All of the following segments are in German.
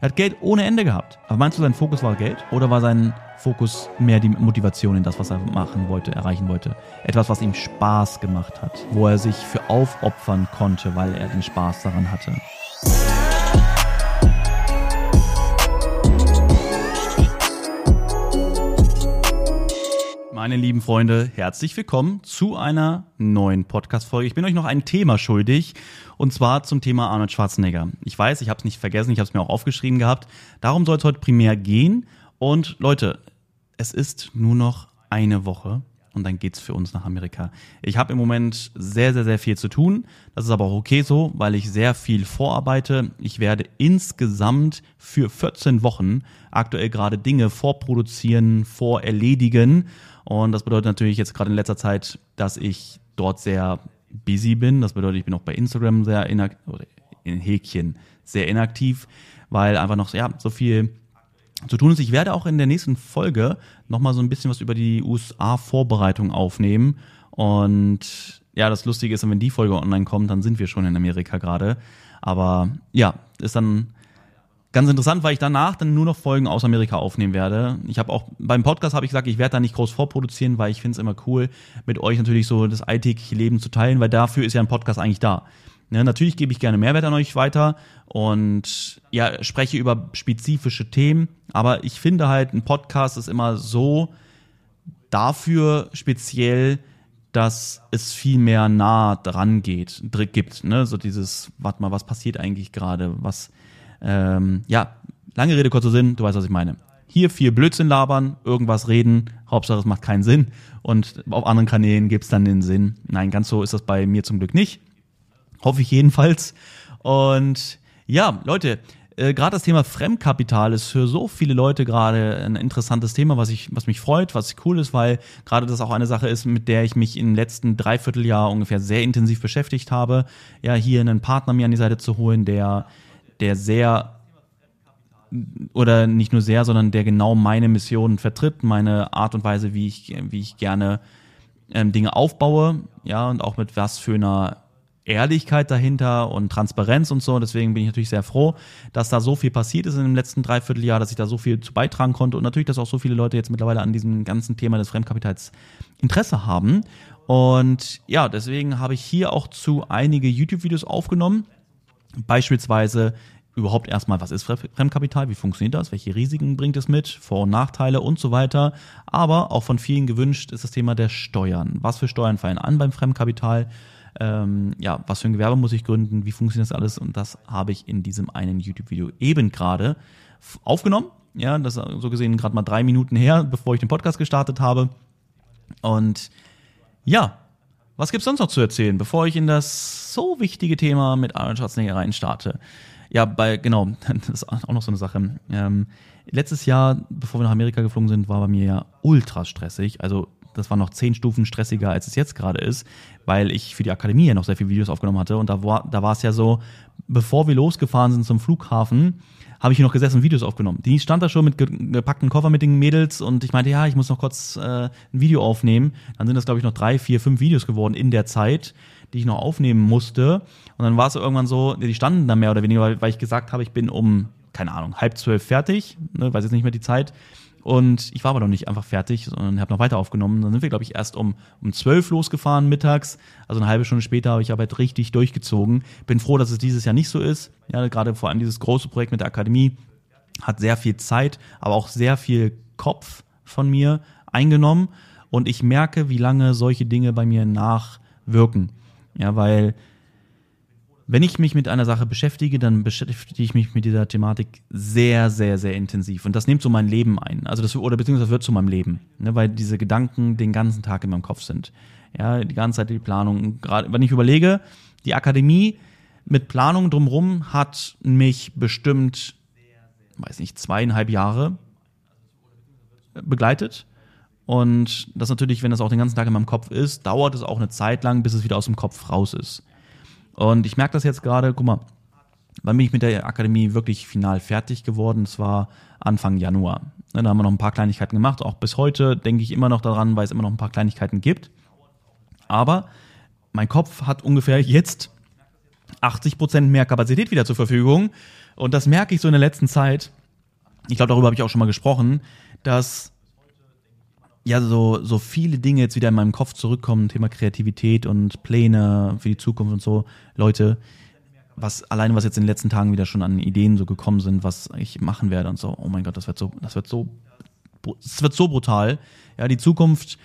Er hat Geld ohne Ende gehabt. Aber meinst du, sein Fokus war Geld? Oder war sein Fokus mehr die Motivation in das, was er machen wollte, erreichen wollte? Etwas, was ihm Spaß gemacht hat. Wo er sich für aufopfern konnte, weil er den Spaß daran hatte. Meine lieben Freunde, herzlich willkommen zu einer neuen Podcast-Folge. Ich bin euch noch ein Thema schuldig und zwar zum Thema Arnold Schwarzenegger. Ich weiß, ich habe es nicht vergessen, ich habe es mir auch aufgeschrieben gehabt. Darum soll es heute primär gehen. Und Leute, es ist nur noch eine Woche und dann geht's für uns nach Amerika. Ich habe im Moment sehr, sehr, sehr viel zu tun. Das ist aber auch okay so, weil ich sehr viel vorarbeite. Ich werde insgesamt für 14 Wochen aktuell gerade Dinge vorproduzieren, vorerledigen und das bedeutet natürlich jetzt gerade in letzter Zeit, dass ich dort sehr busy bin. Das bedeutet, ich bin auch bei Instagram sehr inaktiv, in Häkchen sehr inaktiv, weil einfach noch ja, so viel zu tun ist. Ich werde auch in der nächsten Folge nochmal so ein bisschen was über die USA-Vorbereitung aufnehmen. Und ja, das Lustige ist, wenn die Folge online kommt, dann sind wir schon in Amerika gerade. Aber ja, ist dann Ganz interessant, weil ich danach dann nur noch Folgen aus Amerika aufnehmen werde. Ich habe auch beim Podcast habe ich gesagt, ich werde da nicht groß vorproduzieren, weil ich finde es immer cool, mit euch natürlich so das alltägliche Leben zu teilen, weil dafür ist ja ein Podcast eigentlich da. Ja, natürlich gebe ich gerne Mehrwert an euch weiter und ja, spreche über spezifische Themen, aber ich finde halt, ein Podcast ist immer so dafür speziell, dass es viel mehr nah dran geht, gibt, ne? So dieses, warte mal, was passiert eigentlich gerade? Was, ähm, ja, lange Rede, kurzer Sinn, du weißt, was ich meine. Hier viel Blödsinn labern, irgendwas reden, Hauptsache es macht keinen Sinn. Und auf anderen Kanälen gibt's dann den Sinn. Nein, ganz so ist das bei mir zum Glück nicht. Hoffe ich jedenfalls. Und ja, Leute, äh, gerade das Thema Fremdkapital ist für so viele Leute gerade ein interessantes Thema, was ich, was mich freut, was cool ist, weil gerade das auch eine Sache ist, mit der ich mich im letzten Dreivierteljahr ungefähr sehr intensiv beschäftigt habe. Ja, hier einen Partner mir an die Seite zu holen, der der sehr oder nicht nur sehr, sondern der genau meine Mission vertritt, meine Art und Weise, wie ich, wie ich gerne ähm, Dinge aufbaue, ja, und auch mit was für einer Ehrlichkeit dahinter und Transparenz und so. Deswegen bin ich natürlich sehr froh, dass da so viel passiert ist in dem letzten Dreivierteljahr, dass ich da so viel zu beitragen konnte und natürlich, dass auch so viele Leute jetzt mittlerweile an diesem ganzen Thema des Fremdkapitals Interesse haben. Und ja, deswegen habe ich hier auch zu einige YouTube-Videos aufgenommen Beispielsweise überhaupt erstmal, was ist Fremdkapital, wie funktioniert das, welche Risiken bringt es mit, Vor- und Nachteile und so weiter. Aber auch von vielen gewünscht ist das Thema der Steuern. Was für Steuern fallen an beim Fremdkapital? Ähm, ja, was für ein Gewerbe muss ich gründen? Wie funktioniert das alles? Und das habe ich in diesem einen YouTube-Video eben gerade aufgenommen. Ja, das ist so gesehen gerade mal drei Minuten her, bevor ich den Podcast gestartet habe. Und ja, was gibt's sonst noch zu erzählen, bevor ich in das so wichtige Thema mit Arnold Schwarzenegger reinstarte? Ja, bei, genau, das ist auch noch so eine Sache. Ähm, letztes Jahr, bevor wir nach Amerika geflogen sind, war bei mir ja ultra stressig. Also, das war noch zehn Stufen stressiger, als es jetzt gerade ist, weil ich für die Akademie ja noch sehr viele Videos aufgenommen hatte. Und da war, da war es ja so, bevor wir losgefahren sind zum Flughafen, habe ich hier noch gesessen und Videos aufgenommen. Die stand da schon mit gepackten Koffer mit den Mädels und ich meinte, ja, ich muss noch kurz äh, ein Video aufnehmen. Dann sind das, glaube ich, noch drei, vier, fünf Videos geworden in der Zeit, die ich noch aufnehmen musste. Und dann war es irgendwann so, die standen da mehr oder weniger, weil, weil ich gesagt habe, ich bin um, keine Ahnung, halb zwölf fertig, ne, weiß jetzt nicht mehr die Zeit. Und ich war aber noch nicht einfach fertig, sondern habe noch weiter aufgenommen. Dann sind wir, glaube ich, erst um, um 12 losgefahren mittags. Also eine halbe Stunde später habe ich aber richtig durchgezogen. Bin froh, dass es dieses Jahr nicht so ist. Ja, gerade vor allem dieses große Projekt mit der Akademie hat sehr viel Zeit, aber auch sehr viel Kopf von mir eingenommen. Und ich merke, wie lange solche Dinge bei mir nachwirken. Ja, weil wenn ich mich mit einer Sache beschäftige, dann beschäftige ich mich mit dieser Thematik sehr, sehr, sehr intensiv. Und das nimmt so mein Leben ein. Also das, oder beziehungsweise wird zu meinem Leben. Ne, weil diese Gedanken den ganzen Tag in meinem Kopf sind. Ja, die ganze Zeit die Planung. Gerade wenn ich überlege, die Akademie mit Planung drumherum hat mich bestimmt, weiß nicht, zweieinhalb Jahre begleitet. Und das natürlich, wenn das auch den ganzen Tag in meinem Kopf ist, dauert es auch eine Zeit lang, bis es wieder aus dem Kopf raus ist. Und ich merke das jetzt gerade, guck mal, wann bin ich mit der Akademie wirklich final fertig geworden? Es war Anfang Januar. Da haben wir noch ein paar Kleinigkeiten gemacht. Auch bis heute denke ich immer noch daran, weil es immer noch ein paar Kleinigkeiten gibt. Aber mein Kopf hat ungefähr jetzt 80 Prozent mehr Kapazität wieder zur Verfügung. Und das merke ich so in der letzten Zeit. Ich glaube, darüber habe ich auch schon mal gesprochen, dass ja so, so viele Dinge jetzt wieder in meinem Kopf zurückkommen, Thema Kreativität und Pläne für die Zukunft und so. Leute, was alleine was jetzt in den letzten Tagen wieder schon an Ideen so gekommen sind, was ich machen werde und so. Oh mein Gott, das wird so, das wird so, das wird so brutal. Ja, die Zukunft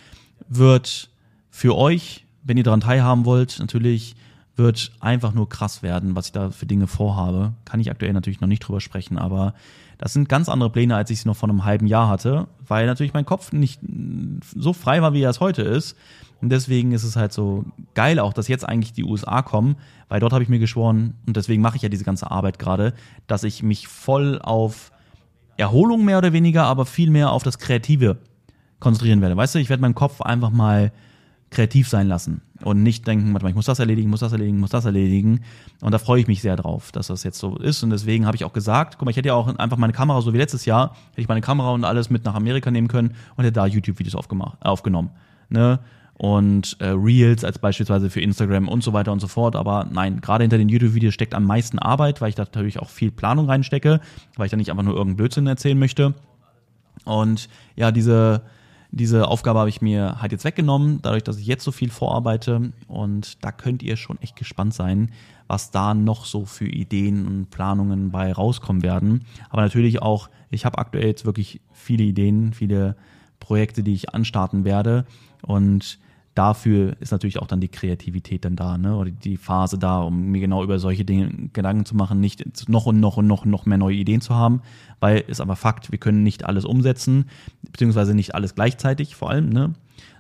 wird für euch, wenn ihr daran teilhaben wollt, natürlich wird einfach nur krass werden, was ich da für Dinge vorhabe. Kann ich aktuell natürlich noch nicht drüber sprechen, aber das sind ganz andere Pläne, als ich sie noch vor einem halben Jahr hatte, weil natürlich mein Kopf nicht so frei war, wie er es heute ist. Und deswegen ist es halt so geil auch, dass jetzt eigentlich die USA kommen, weil dort habe ich mir geschworen, und deswegen mache ich ja diese ganze Arbeit gerade, dass ich mich voll auf Erholung mehr oder weniger, aber viel mehr auf das Kreative konzentrieren werde. Weißt du, ich werde meinen Kopf einfach mal kreativ sein lassen und nicht denken, warte mal, ich muss das erledigen, muss das erledigen, muss das erledigen. Und da freue ich mich sehr drauf, dass das jetzt so ist. Und deswegen habe ich auch gesagt, guck mal, ich hätte ja auch einfach meine Kamera, so wie letztes Jahr, hätte ich meine Kamera und alles mit nach Amerika nehmen können und hätte da YouTube-Videos aufgenommen. Ne? Und äh, Reels als beispielsweise für Instagram und so weiter und so fort. Aber nein, gerade hinter den YouTube-Videos steckt am meisten Arbeit, weil ich da natürlich auch viel Planung reinstecke, weil ich da nicht einfach nur irgendeinen Blödsinn erzählen möchte. Und ja, diese diese Aufgabe habe ich mir halt jetzt weggenommen, dadurch, dass ich jetzt so viel vorarbeite. Und da könnt ihr schon echt gespannt sein, was da noch so für Ideen und Planungen bei rauskommen werden. Aber natürlich auch, ich habe aktuell jetzt wirklich viele Ideen, viele Projekte, die ich anstarten werde. Und dafür ist natürlich auch dann die Kreativität dann da, ne? Oder die Phase da, um mir genau über solche Dinge Gedanken zu machen, nicht noch und noch und noch und noch mehr neue Ideen zu haben, weil ist aber Fakt, wir können nicht alles umsetzen, beziehungsweise nicht alles gleichzeitig vor allem, ne?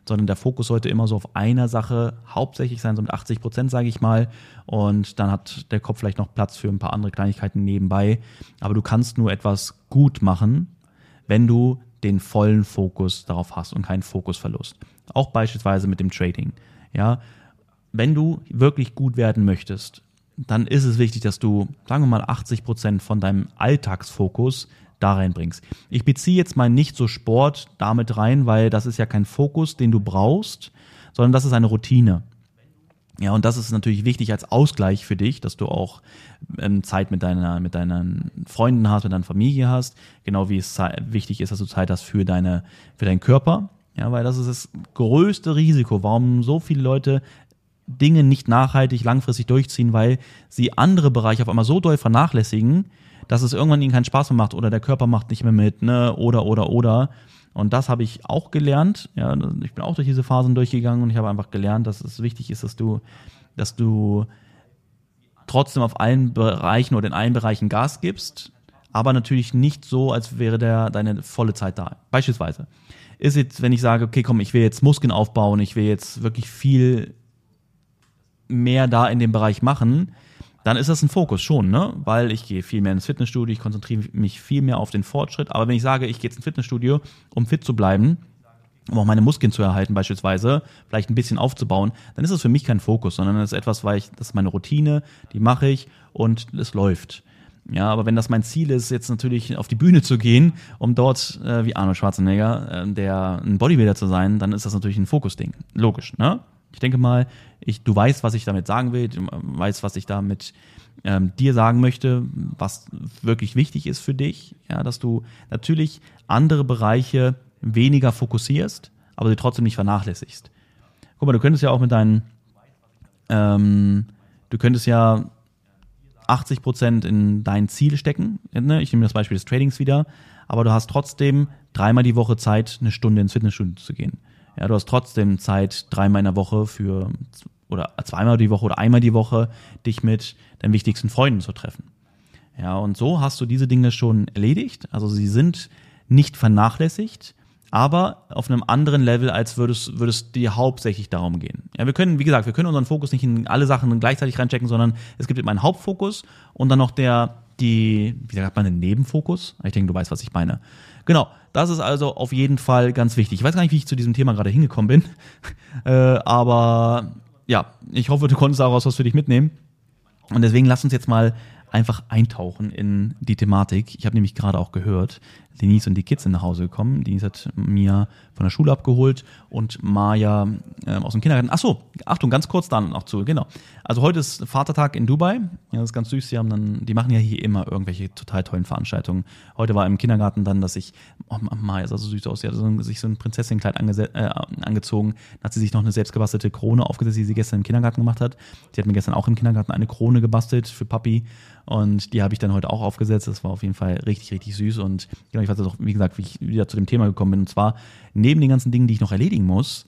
Sondern der Fokus sollte immer so auf einer Sache hauptsächlich sein, so mit 80 Prozent, sage ich mal. Und dann hat der Kopf vielleicht noch Platz für ein paar andere Kleinigkeiten nebenbei. Aber du kannst nur etwas gut machen, wenn du den vollen Fokus darauf hast und keinen Fokusverlust. Auch beispielsweise mit dem Trading. Ja, wenn du wirklich gut werden möchtest, dann ist es wichtig, dass du, sagen wir mal, 80 Prozent von deinem Alltagsfokus da reinbringst. Ich beziehe jetzt mal nicht so Sport damit rein, weil das ist ja kein Fokus, den du brauchst, sondern das ist eine Routine. Ja, und das ist natürlich wichtig als Ausgleich für dich, dass du auch ähm, Zeit mit deiner, mit deinen Freunden hast, mit deiner Familie hast, genau wie es wichtig ist, dass du Zeit hast für deine, für deinen Körper. Ja, weil das ist das größte Risiko, warum so viele Leute Dinge nicht nachhaltig langfristig durchziehen, weil sie andere Bereiche auf einmal so doll vernachlässigen, dass es irgendwann ihnen keinen Spaß mehr macht oder der Körper macht nicht mehr mit, ne, oder, oder, oder. Und das habe ich auch gelernt. Ja, ich bin auch durch diese Phasen durchgegangen und ich habe einfach gelernt, dass es wichtig ist, dass du, dass du trotzdem auf allen Bereichen oder in allen Bereichen Gas gibst, aber natürlich nicht so, als wäre der deine volle Zeit da. Beispielsweise ist jetzt, wenn ich sage, okay, komm, ich will jetzt Muskeln aufbauen, ich will jetzt wirklich viel mehr da in dem Bereich machen, dann ist das ein Fokus schon, ne? Weil ich gehe viel mehr ins Fitnessstudio, ich konzentriere mich viel mehr auf den Fortschritt. Aber wenn ich sage, ich gehe jetzt ins Fitnessstudio, um fit zu bleiben, um auch meine Muskeln zu erhalten beispielsweise, vielleicht ein bisschen aufzubauen, dann ist das für mich kein Fokus, sondern das ist etwas, weil ich, das ist meine Routine, die mache ich und es läuft. Ja, aber wenn das mein Ziel ist, jetzt natürlich auf die Bühne zu gehen, um dort äh, wie Arnold Schwarzenegger, äh, der ein Bodybuilder zu sein, dann ist das natürlich ein Fokusding. Logisch, ne? Ich denke mal, ich, du weißt, was ich damit sagen will, du weißt, was ich damit ähm, dir sagen möchte, was wirklich wichtig ist für dich, ja, dass du natürlich andere Bereiche weniger fokussierst, aber sie trotzdem nicht vernachlässigst. Guck mal, du könntest ja auch mit deinen, ähm, du könntest ja 80 Prozent in dein Ziel stecken. Ne? Ich nehme das Beispiel des Tradings wieder, aber du hast trotzdem dreimal die Woche Zeit, eine Stunde ins Fitnessstudio zu gehen. Ja, du hast trotzdem Zeit, dreimal in der Woche für oder zweimal die Woche oder einmal die Woche dich mit deinen wichtigsten Freunden zu treffen. Ja, und so hast du diese Dinge schon erledigt. Also sie sind nicht vernachlässigt, aber auf einem anderen Level, als würdest, würdest dir hauptsächlich darum gehen. Ja, wir können, wie gesagt, wir können unseren Fokus nicht in alle Sachen gleichzeitig reinchecken, sondern es gibt eben einen Hauptfokus und dann noch der, die, wie sagt man, den Nebenfokus. Ich denke, du weißt, was ich meine. Genau, das ist also auf jeden Fall ganz wichtig. Ich weiß gar nicht, wie ich zu diesem Thema gerade hingekommen bin, äh, aber ja, ich hoffe, du konntest daraus was für dich mitnehmen. Und deswegen lass uns jetzt mal einfach eintauchen in die Thematik. Ich habe nämlich gerade auch gehört, Denise und die Kids sind nach Hause gekommen. Denise hat Mia von der Schule abgeholt und Maya äh, aus dem Kindergarten. Ach so, Achtung, ganz kurz dann noch zu, genau. Also heute ist Vatertag in Dubai. Ja, das ist ganz süß. Die haben dann, die machen ja hier immer irgendwelche total tollen Veranstaltungen. Heute war im Kindergarten dann, dass ich, oh Maya sah so süß aus. Sie hat so, sich so ein Prinzessinnenkleid äh, angezogen. Dann hat sie sich noch eine selbstgebastelte Krone aufgesetzt, die sie gestern im Kindergarten gemacht hat. Sie hat mir gestern auch im Kindergarten eine Krone gebastelt für Papi. Und die habe ich dann heute auch aufgesetzt. Das war auf jeden Fall richtig, richtig süß. Und genau, ich weiß auch, wie gesagt, wie ich wieder zu dem Thema gekommen bin. Und zwar, neben den ganzen Dingen, die ich noch erledigen muss,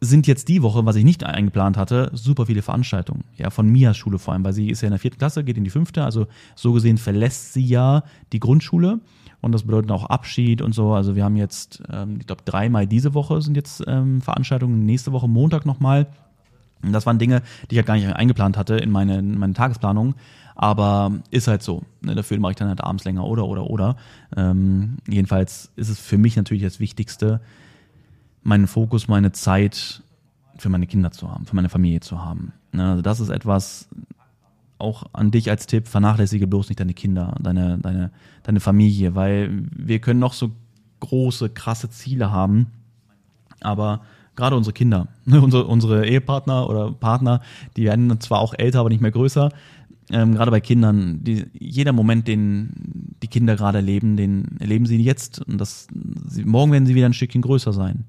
sind jetzt die Woche, was ich nicht eingeplant hatte, super viele Veranstaltungen. Ja, von Mias Schule vor allem, weil sie ist ja in der vierten Klasse, geht in die fünfte. Also so gesehen verlässt sie ja die Grundschule. Und das bedeutet auch Abschied und so. Also wir haben jetzt, ähm, ich glaube, dreimal diese Woche sind jetzt ähm, Veranstaltungen. Nächste Woche Montag nochmal. Und das waren Dinge, die ich halt gar nicht eingeplant hatte in meine, in meine Tagesplanung. Aber ist halt so. Ne? Dafür mache ich dann halt abends länger oder, oder, oder. Ähm, jedenfalls ist es für mich natürlich das Wichtigste, meinen Fokus, meine Zeit für meine Kinder zu haben, für meine Familie zu haben. Ne? Also das ist etwas, auch an dich als Tipp, vernachlässige bloß nicht deine Kinder, deine, deine, deine Familie, weil wir können noch so große, krasse Ziele haben, aber gerade unsere Kinder, unsere, unsere Ehepartner oder Partner, die werden zwar auch älter, aber nicht mehr größer, ähm, gerade bei Kindern, die, jeder Moment, den die Kinder gerade erleben, den erleben sie jetzt und das, sie, morgen werden sie wieder ein Stückchen größer sein.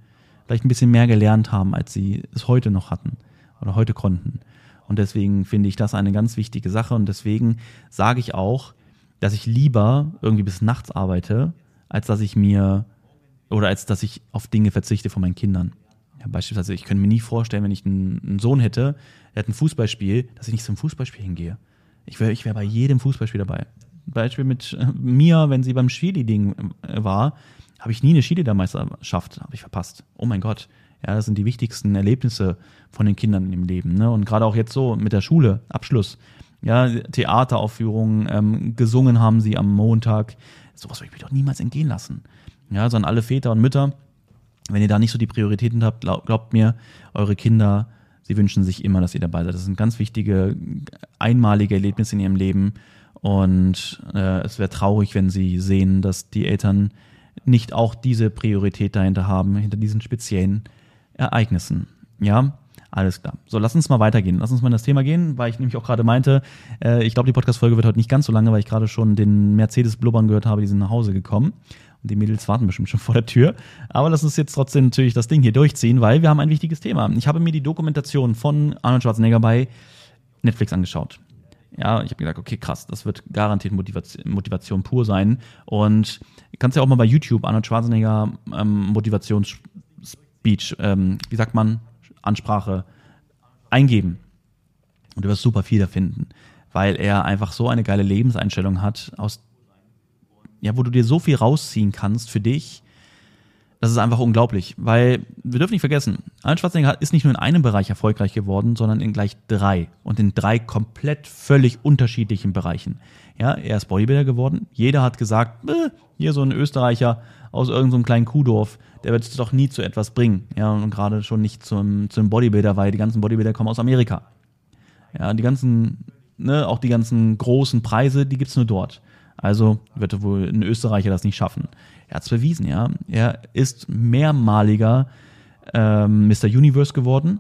Vielleicht ein bisschen mehr gelernt haben, als sie es heute noch hatten oder heute konnten. Und deswegen finde ich das eine ganz wichtige Sache und deswegen sage ich auch, dass ich lieber irgendwie bis nachts arbeite, als dass ich mir oder als dass ich auf Dinge verzichte von meinen Kindern. Beispielsweise, ich könnte mir nie vorstellen, wenn ich einen, einen Sohn hätte, der hat ein Fußballspiel, dass ich nicht zum Fußballspiel hingehe. Ich wäre ich wär bei jedem Fußballspiel dabei. Beispiel mit äh, Mia, wenn sie beim Skili-Ding äh, war, habe ich nie eine Skiliedermeisterschaft, habe ich verpasst. Oh mein Gott. Ja, das sind die wichtigsten Erlebnisse von den Kindern im Leben. Ne? Und gerade auch jetzt so mit der Schule, Abschluss. Ja, Theateraufführungen, ähm, gesungen haben sie am Montag. Sowas würde ich mir doch niemals entgehen lassen. Ja, sondern alle Väter und Mütter, wenn ihr da nicht so die Prioritäten habt, glaub, glaubt mir, eure Kinder Sie wünschen sich immer, dass ihr dabei seid. Das sind ganz wichtige, einmalige Erlebnisse in ihrem Leben. Und äh, es wäre traurig, wenn sie sehen, dass die Eltern nicht auch diese Priorität dahinter haben, hinter diesen speziellen Ereignissen. Ja, alles klar. So, lass uns mal weitergehen. Lass uns mal in das Thema gehen, weil ich nämlich auch gerade meinte, äh, ich glaube, die Podcast-Folge wird heute nicht ganz so lange, weil ich gerade schon den Mercedes blubbern gehört habe, die sind nach Hause gekommen. Und die Mädels warten bestimmt schon vor der Tür. Aber lass uns jetzt trotzdem natürlich das Ding hier durchziehen, weil wir haben ein wichtiges Thema. Ich habe mir die Dokumentation von Arnold Schwarzenegger bei Netflix angeschaut. Ja, ich habe gesagt, okay, krass, das wird garantiert Motivation, Motivation pur sein. Und du kannst ja auch mal bei YouTube Arnold Schwarzenegger ähm, Motivationsspeech, ähm, wie sagt man, Ansprache eingeben. Und du wirst super viel da finden, weil er einfach so eine geile Lebenseinstellung hat, aus ja, wo du dir so viel rausziehen kannst für dich. Das ist einfach unglaublich, weil wir dürfen nicht vergessen, Arnold Schwarzenegger ist nicht nur in einem Bereich erfolgreich geworden, sondern in gleich drei und in drei komplett völlig unterschiedlichen Bereichen. Ja, er ist Bodybuilder geworden. Jeder hat gesagt, äh, hier so ein Österreicher aus irgendeinem so kleinen Kuhdorf, der wird es doch nie zu etwas bringen. Ja, und gerade schon nicht zum, zum Bodybuilder, weil die ganzen Bodybuilder kommen aus Amerika. Ja, die ganzen, ne, auch die ganzen großen Preise, die gibt's nur dort. Also wird wohl ein Österreicher das nicht schaffen. Er hat es bewiesen, ja. Er ist mehrmaliger ähm, Mr. Universe geworden.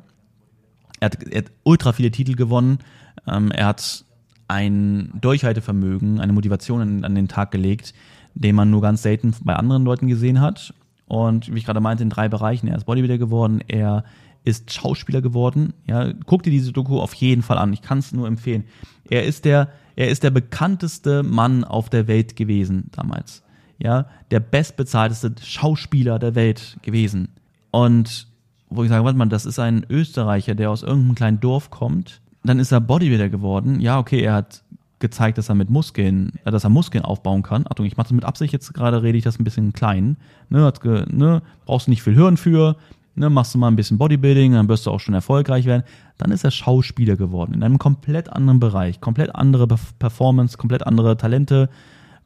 Er hat, er hat ultra viele Titel gewonnen. Ähm, er hat ein Durchhaltevermögen, eine Motivation an, an, den Tag gelegt, den man nur ganz selten bei anderen Leuten gesehen hat. Und wie ich gerade meinte, in drei Bereichen. Er ist Bodybuilder geworden, er ist Schauspieler geworden. Ja, guck dir diese Doku auf jeden Fall an. Ich kann es nur empfehlen. Er ist der er ist der bekannteste Mann auf der Welt gewesen damals. Ja, der bestbezahlteste Schauspieler der Welt gewesen. Und wo ich sage, warte mal, das ist ein Österreicher, der aus irgendeinem kleinen Dorf kommt. Dann ist er Bodybuilder geworden. Ja, okay, er hat gezeigt, dass er mit Muskeln, äh, dass er Muskeln aufbauen kann. Achtung, ich mache das mit Absicht, jetzt gerade rede ich das ein bisschen klein. Ne, hat ge, ne, brauchst du nicht viel Hirn für, ne, machst du mal ein bisschen Bodybuilding, dann wirst du auch schon erfolgreich werden. Dann ist er Schauspieler geworden, in einem komplett anderen Bereich, komplett andere Performance, komplett andere Talente,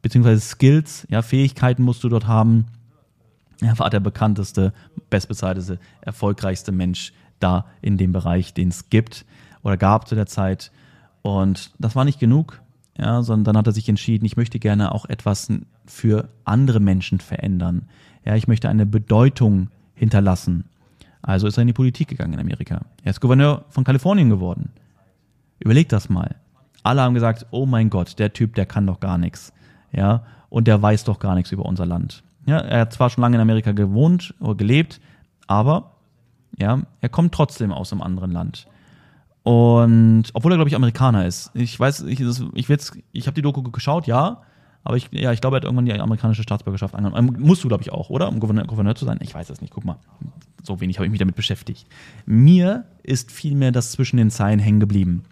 beziehungsweise Skills, ja, Fähigkeiten musst du dort haben. Er war der bekannteste, bestbezahlteste, erfolgreichste Mensch da in dem Bereich, den es gibt oder gab zu der Zeit. Und das war nicht genug. ja, sondern dann hat er sich entschieden, ich möchte gerne auch etwas für andere Menschen verändern. Ja, ich möchte eine Bedeutung hinterlassen. Also ist er in die Politik gegangen in Amerika. Er ist Gouverneur von Kalifornien geworden. Überleg das mal. Alle haben gesagt, oh mein Gott, der Typ, der kann doch gar nichts. Ja, und der weiß doch gar nichts über unser Land. Ja, er hat zwar schon lange in Amerika gewohnt oder gelebt, aber ja, er kommt trotzdem aus einem anderen Land. Und obwohl er, glaube ich, Amerikaner ist. Ich weiß, ich, ich, ich habe die Doku geschaut, ja, aber ich, ja, ich glaube, er hat irgendwann die amerikanische Staatsbürgerschaft angenommen. Ähm, musst du, glaube ich, auch, oder? Um Gouverneur, Gouverneur, zu sein? Ich weiß es nicht, guck mal. So wenig habe ich mich damit beschäftigt. Mir ist vielmehr das zwischen den Zeilen hängen geblieben.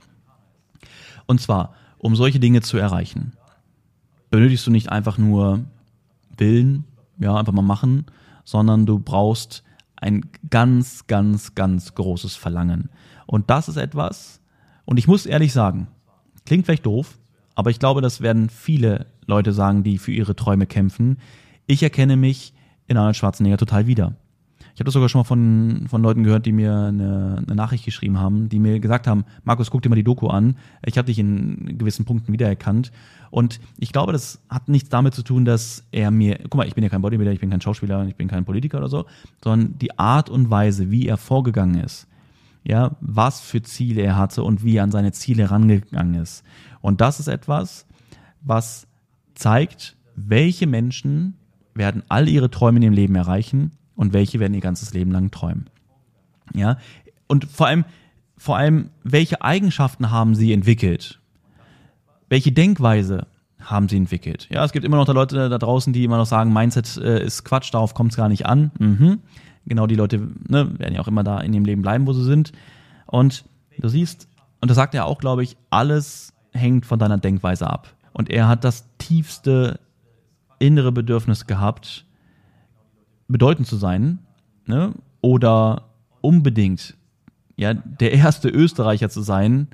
Und zwar, um solche Dinge zu erreichen, benötigst du nicht einfach nur Willen, ja, einfach mal machen, sondern du brauchst ein ganz, ganz, ganz großes Verlangen. Und das ist etwas, und ich muss ehrlich sagen, klingt vielleicht doof, aber ich glaube, das werden viele Leute sagen, die für ihre Träume kämpfen. Ich erkenne mich in Arnold Schwarzenegger total wieder. Ich habe das sogar schon mal von, von Leuten gehört, die mir eine, eine Nachricht geschrieben haben, die mir gesagt haben, Markus, guck dir mal die Doku an. Ich habe dich in gewissen Punkten wiedererkannt. Und ich glaube, das hat nichts damit zu tun, dass er mir, guck mal, ich bin ja kein Bodybuilder, ich bin kein Schauspieler, ich bin kein Politiker oder so, sondern die Art und Weise, wie er vorgegangen ist. Ja, was für Ziele er hatte und wie er an seine Ziele rangegangen ist. Und das ist etwas, was zeigt, welche Menschen werden all ihre Träume in ihrem Leben erreichen und welche werden ihr ganzes Leben lang träumen. Ja, und vor allem, vor allem, welche Eigenschaften haben sie entwickelt? Welche Denkweise haben sie entwickelt? Ja, es gibt immer noch da Leute da draußen, die immer noch sagen, Mindset äh, ist Quatsch, darauf kommt es gar nicht an. Mhm. Genau die Leute ne, werden ja auch immer da in ihrem Leben bleiben, wo sie sind. Und du siehst, und das sagt er auch, glaube ich, alles hängt von deiner Denkweise ab. Und er hat das tiefste innere Bedürfnis gehabt, bedeutend zu sein, ne? oder unbedingt ja, der erste Österreicher zu sein,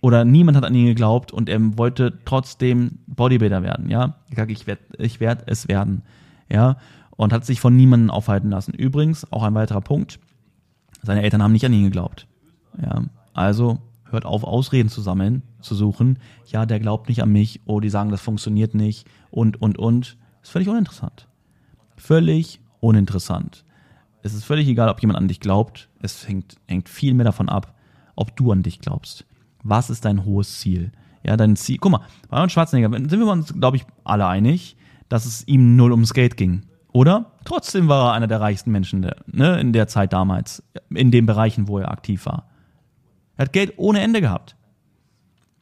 oder niemand hat an ihn geglaubt und er wollte trotzdem Bodybuilder werden, ja. Ich werde ich werd es werden, ja. Und hat sich von niemandem aufhalten lassen. Übrigens, auch ein weiterer Punkt, seine Eltern haben nicht an ihn geglaubt, ja. Also hört auf, Ausreden zu sammeln, zu suchen. Ja, der glaubt nicht an mich, oh, die sagen, das funktioniert nicht und, und, und. Das ist völlig uninteressant. Völlig uninteressant. Es ist völlig egal, ob jemand an dich glaubt. Es hängt, hängt viel mehr davon ab, ob du an dich glaubst. Was ist dein hohes Ziel? Ja, dein Ziel. Guck mal, bei Arnold Schwarzenegger sind wir uns, glaube ich, alle einig, dass es ihm null ums Geld ging. Oder? Trotzdem war er einer der reichsten Menschen der, ne, in der Zeit damals, in den Bereichen, wo er aktiv war. Er hat Geld ohne Ende gehabt.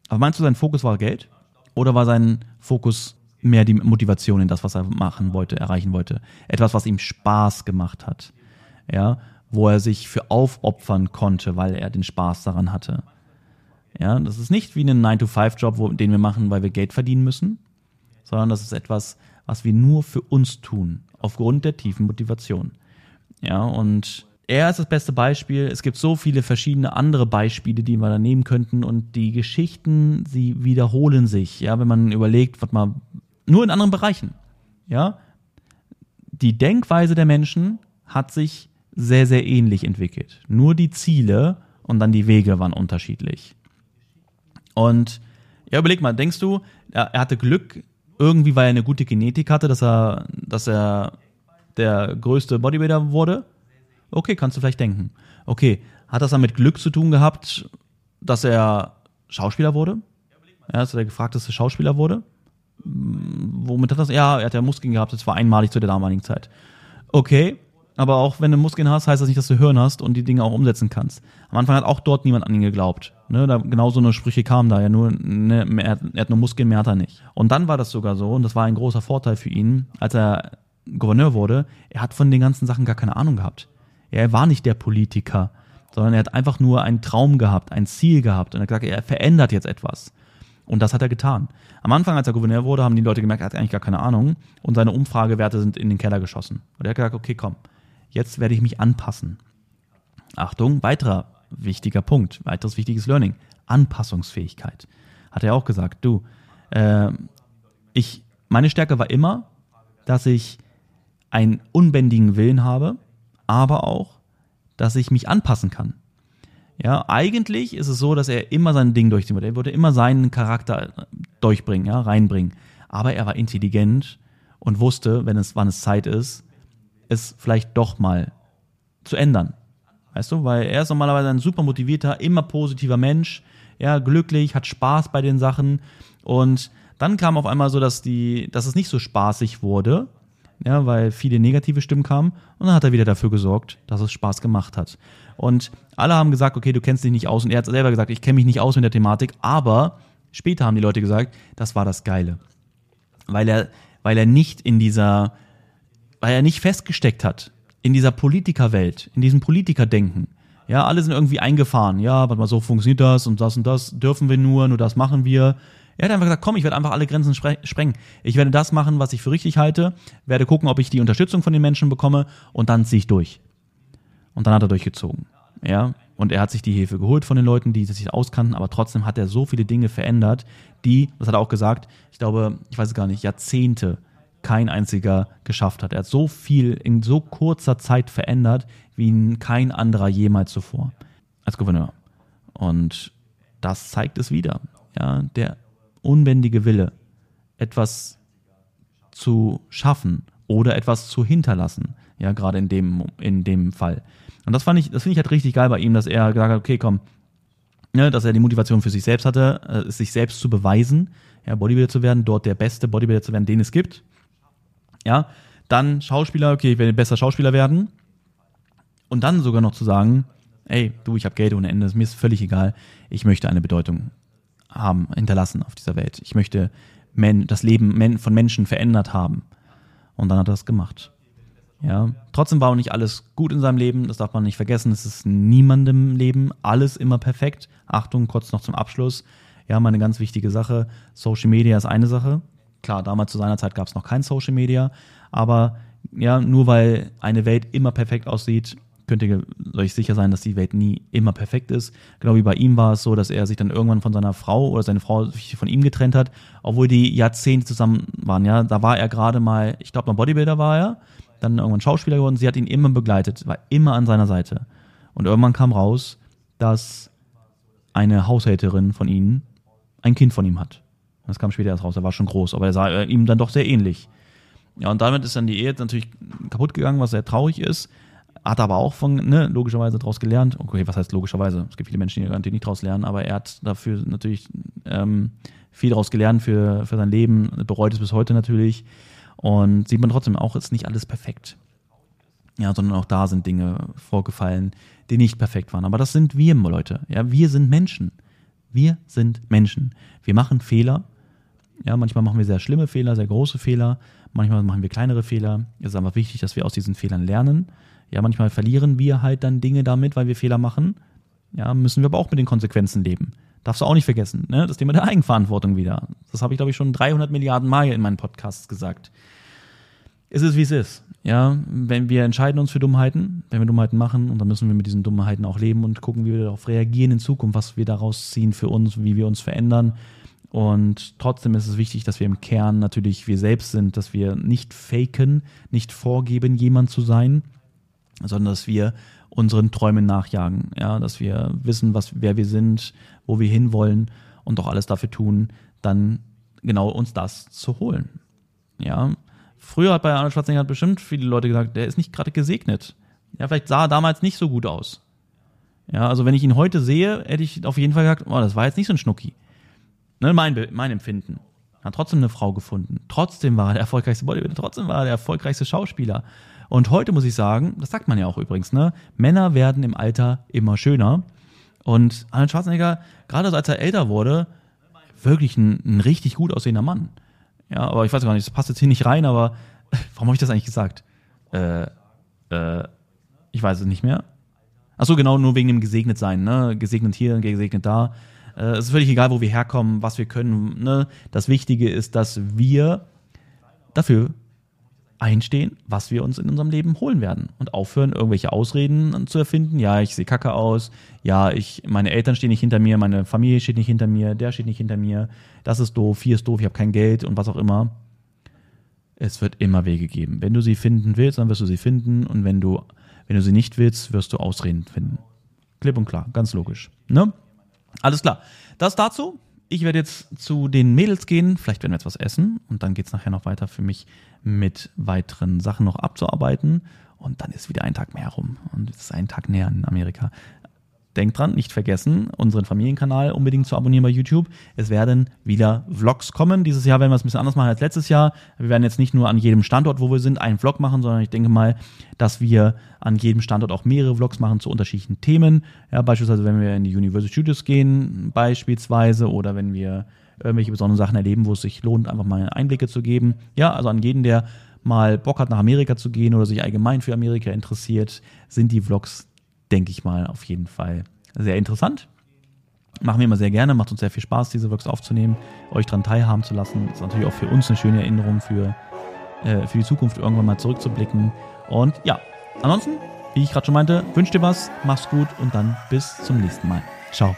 Aber meinst du, sein Fokus war Geld? Oder war sein Fokus mehr die Motivation in das, was er machen wollte, erreichen wollte. Etwas, was ihm Spaß gemacht hat. Ja, wo er sich für aufopfern konnte, weil er den Spaß daran hatte. Ja, das ist nicht wie ein 9-to-5-Job, den wir machen, weil wir Geld verdienen müssen, sondern das ist etwas, was wir nur für uns tun, aufgrund der tiefen Motivation. Ja, und er ist das beste Beispiel. Es gibt so viele verschiedene andere Beispiele, die wir da nehmen könnten und die Geschichten, sie wiederholen sich. Ja, wenn man überlegt, was mal nur in anderen Bereichen. Ja, die Denkweise der Menschen hat sich sehr, sehr ähnlich entwickelt. Nur die Ziele und dann die Wege waren unterschiedlich. Und ja, überleg mal, denkst du, er, er hatte Glück irgendwie, weil er eine gute Genetik hatte, dass er, dass er der größte Bodybuilder wurde? Okay, kannst du vielleicht denken. Okay, hat das dann mit Glück zu tun gehabt, dass er Schauspieler wurde? Ja, dass er der gefragteste Schauspieler wurde? Womit hat das? Ja, er hat ja Muskeln gehabt, das war einmalig zu der damaligen Zeit. Okay, aber auch wenn du Muskeln hast, heißt das nicht, dass du Hirn hast und die Dinge auch umsetzen kannst. Am Anfang hat auch dort niemand an ihn geglaubt. Ne, da genau so eine Sprüche kamen da ja nur, ne, er, er hat nur Muskeln, mehr hat er nicht. Und dann war das sogar so, und das war ein großer Vorteil für ihn, als er Gouverneur wurde, er hat von den ganzen Sachen gar keine Ahnung gehabt. Er war nicht der Politiker, sondern er hat einfach nur einen Traum gehabt, ein Ziel gehabt und er hat gesagt, er verändert jetzt etwas. Und das hat er getan. Am Anfang, als er Gouverneur wurde, haben die Leute gemerkt, er hat eigentlich gar keine Ahnung. Und seine Umfragewerte sind in den Keller geschossen. Und er hat gesagt, okay, komm, jetzt werde ich mich anpassen. Achtung, weiterer wichtiger Punkt, weiteres wichtiges Learning. Anpassungsfähigkeit. Hat er auch gesagt, du, äh, ich, meine Stärke war immer, dass ich einen unbändigen Willen habe, aber auch, dass ich mich anpassen kann. Ja, eigentlich ist es so, dass er immer sein Ding durchziehen würde. Er würde immer seinen Charakter durchbringen, ja, reinbringen. Aber er war intelligent und wusste, wenn es, wann es Zeit ist, es vielleicht doch mal zu ändern. Weißt du, weil er ist normalerweise ein super motivierter, immer positiver Mensch, ja, glücklich, hat Spaß bei den Sachen und dann kam auf einmal so, dass die, dass es nicht so spaßig wurde, ja, weil viele negative Stimmen kamen und dann hat er wieder dafür gesorgt, dass es Spaß gemacht hat. Und alle haben gesagt, okay, du kennst dich nicht aus und er hat selber gesagt, ich kenne mich nicht aus mit der Thematik, aber später haben die Leute gesagt, das war das Geile. Weil er, weil er nicht in dieser, weil er nicht festgesteckt hat in dieser Politikerwelt, in diesem Politikerdenken. Ja, alle sind irgendwie eingefahren. Ja, warte mal, so funktioniert das und das und das dürfen wir nur, nur das machen wir. Er hat einfach gesagt, komm, ich werde einfach alle Grenzen sprengen. Ich werde das machen, was ich für richtig halte, werde gucken, ob ich die Unterstützung von den Menschen bekomme und dann ziehe ich durch. Und dann hat er durchgezogen. Ja, und er hat sich die Hilfe geholt von den Leuten, die sich auskannten, aber trotzdem hat er so viele Dinge verändert, die, das hat er auch gesagt, ich glaube, ich weiß es gar nicht, Jahrzehnte kein einziger geschafft hat. Er hat so viel in so kurzer Zeit verändert, wie kein anderer jemals zuvor als Gouverneur. Und das zeigt es wieder. Ja, der unbändige Wille, etwas zu schaffen oder etwas zu hinterlassen. Ja, gerade in dem, in dem Fall. Und das fand ich, das finde ich halt richtig geil bei ihm, dass er gesagt hat, okay, komm, ne, dass er die Motivation für sich selbst hatte, äh, sich selbst zu beweisen, ja, Bodybuilder zu werden, dort der beste Bodybuilder zu werden, den es gibt. Ja, dann Schauspieler, okay, ich werde besser Schauspieler werden. Und dann sogar noch zu sagen, ey, du, ich habe Geld ohne Ende, mir ist völlig egal, ich möchte eine Bedeutung haben, hinterlassen auf dieser Welt. Ich möchte men das Leben men von Menschen verändert haben. Und dann hat er das gemacht. Ja, trotzdem war auch nicht alles gut in seinem Leben, das darf man nicht vergessen. Es ist niemandem Leben alles immer perfekt. Achtung, kurz noch zum Abschluss. Ja, mal eine ganz wichtige Sache. Social Media ist eine Sache. Klar, damals zu seiner Zeit gab es noch kein Social Media, aber ja, nur weil eine Welt immer perfekt aussieht, könnt ihr euch sicher sein, dass die Welt nie immer perfekt ist. Genau wie bei ihm war es so, dass er sich dann irgendwann von seiner Frau oder seine Frau sich von ihm getrennt hat, obwohl die Jahrzehnte zusammen waren. Ja, da war er gerade mal, ich glaube, mal Bodybuilder war er, dann irgendwann Schauspieler geworden. Sie hat ihn immer begleitet, war immer an seiner Seite. Und irgendwann kam raus, dass eine Haushälterin von ihnen ein Kind von ihm hat. Das kam später erst raus. Er war schon groß, aber er sah ihm dann doch sehr ähnlich. Ja, und damit ist dann die Ehe natürlich kaputt gegangen, was sehr traurig ist. Hat aber auch von, ne, logischerweise daraus gelernt. Okay, was heißt logischerweise? Es gibt viele Menschen, die garantiert nicht daraus lernen, aber er hat dafür natürlich ähm, viel daraus gelernt für, für sein Leben, bereut es bis heute natürlich. Und sieht man trotzdem auch, ist nicht alles perfekt. Ja, sondern auch da sind Dinge vorgefallen, die nicht perfekt waren. Aber das sind wir, Leute. Ja, wir sind Menschen. Wir sind Menschen. Wir machen Fehler. Ja, manchmal machen wir sehr schlimme Fehler, sehr große Fehler. Manchmal machen wir kleinere Fehler. Es ist einfach wichtig, dass wir aus diesen Fehlern lernen ja, manchmal verlieren wir halt dann Dinge damit, weil wir Fehler machen. Ja, müssen wir aber auch mit den Konsequenzen leben. Darfst du auch nicht vergessen, ne? Das Thema der Eigenverantwortung wieder. Das habe ich, glaube ich, schon 300 Milliarden Mal in meinen Podcasts gesagt. Es ist, wie es ist. Ja, wenn wir entscheiden uns für Dummheiten, wenn wir Dummheiten machen, und dann müssen wir mit diesen Dummheiten auch leben und gucken, wie wir darauf reagieren in Zukunft, was wir daraus ziehen für uns, wie wir uns verändern. Und trotzdem ist es wichtig, dass wir im Kern natürlich wir selbst sind, dass wir nicht faken, nicht vorgeben, jemand zu sein, sondern dass wir unseren Träumen nachjagen, ja, dass wir wissen, was, wer wir sind, wo wir hinwollen und auch alles dafür tun, dann genau uns das zu holen. Ja, früher hat bei Arnold Schwarzenegger bestimmt viele Leute gesagt, der ist nicht gerade gesegnet. Ja, vielleicht sah er damals nicht so gut aus. Ja, also wenn ich ihn heute sehe, hätte ich auf jeden Fall gesagt, oh, das war jetzt nicht so ein Schnucki. Ne, mein, mein Empfinden. Hat trotzdem eine Frau gefunden. Trotzdem war er der erfolgreichste Bodybuilder. Trotzdem war er der erfolgreichste Schauspieler. Und heute muss ich sagen, das sagt man ja auch übrigens, ne? Männer werden im Alter immer schöner. Und Arnold Schwarzenegger, gerade als er älter wurde, wirklich ein, ein richtig gut aussehender Mann. Ja, aber ich weiß gar nicht, das passt jetzt hier nicht rein, aber warum habe ich das eigentlich gesagt? Äh, äh, ich weiß es nicht mehr. Ach so, genau, nur wegen dem gesegnet sein, ne? Gesegnet hier, gesegnet da. Äh, es ist völlig egal, wo wir herkommen, was wir können. Ne? Das Wichtige ist, dass wir dafür einstehen, was wir uns in unserem Leben holen werden und aufhören, irgendwelche Ausreden zu erfinden. Ja, ich sehe kacke aus. Ja, ich, meine Eltern stehen nicht hinter mir, meine Familie steht nicht hinter mir, der steht nicht hinter mir. Das ist doof, hier ist doof, ich habe kein Geld und was auch immer. Es wird immer Wege geben. Wenn du sie finden willst, dann wirst du sie finden und wenn du, wenn du sie nicht willst, wirst du Ausreden finden. Klipp und klar, ganz logisch. Ne? Alles klar. Das dazu. Ich werde jetzt zu den Mädels gehen. Vielleicht werden wir jetzt was essen. Und dann geht es nachher noch weiter für mich mit weiteren Sachen noch abzuarbeiten. Und dann ist wieder ein Tag mehr rum. Und es ist ein Tag näher in Amerika. Denkt dran, nicht vergessen, unseren Familienkanal unbedingt zu abonnieren bei YouTube. Es werden wieder Vlogs kommen. Dieses Jahr werden wir es ein bisschen anders machen als letztes Jahr. Wir werden jetzt nicht nur an jedem Standort, wo wir sind, einen Vlog machen, sondern ich denke mal, dass wir an jedem Standort auch mehrere Vlogs machen zu unterschiedlichen Themen. Ja, beispielsweise, wenn wir in die Universal Studios gehen, beispielsweise, oder wenn wir irgendwelche besonderen Sachen erleben, wo es sich lohnt, einfach mal Einblicke zu geben. Ja, also an jeden, der mal Bock hat, nach Amerika zu gehen oder sich allgemein für Amerika interessiert, sind die Vlogs denke ich mal, auf jeden Fall sehr interessant. Machen wir immer sehr gerne, macht uns sehr viel Spaß, diese Works aufzunehmen, euch daran teilhaben zu lassen. Ist natürlich auch für uns eine schöne Erinnerung für, äh, für die Zukunft, irgendwann mal zurückzublicken. Und ja, ansonsten, wie ich gerade schon meinte, wünsche dir was, mach's gut und dann bis zum nächsten Mal. Ciao.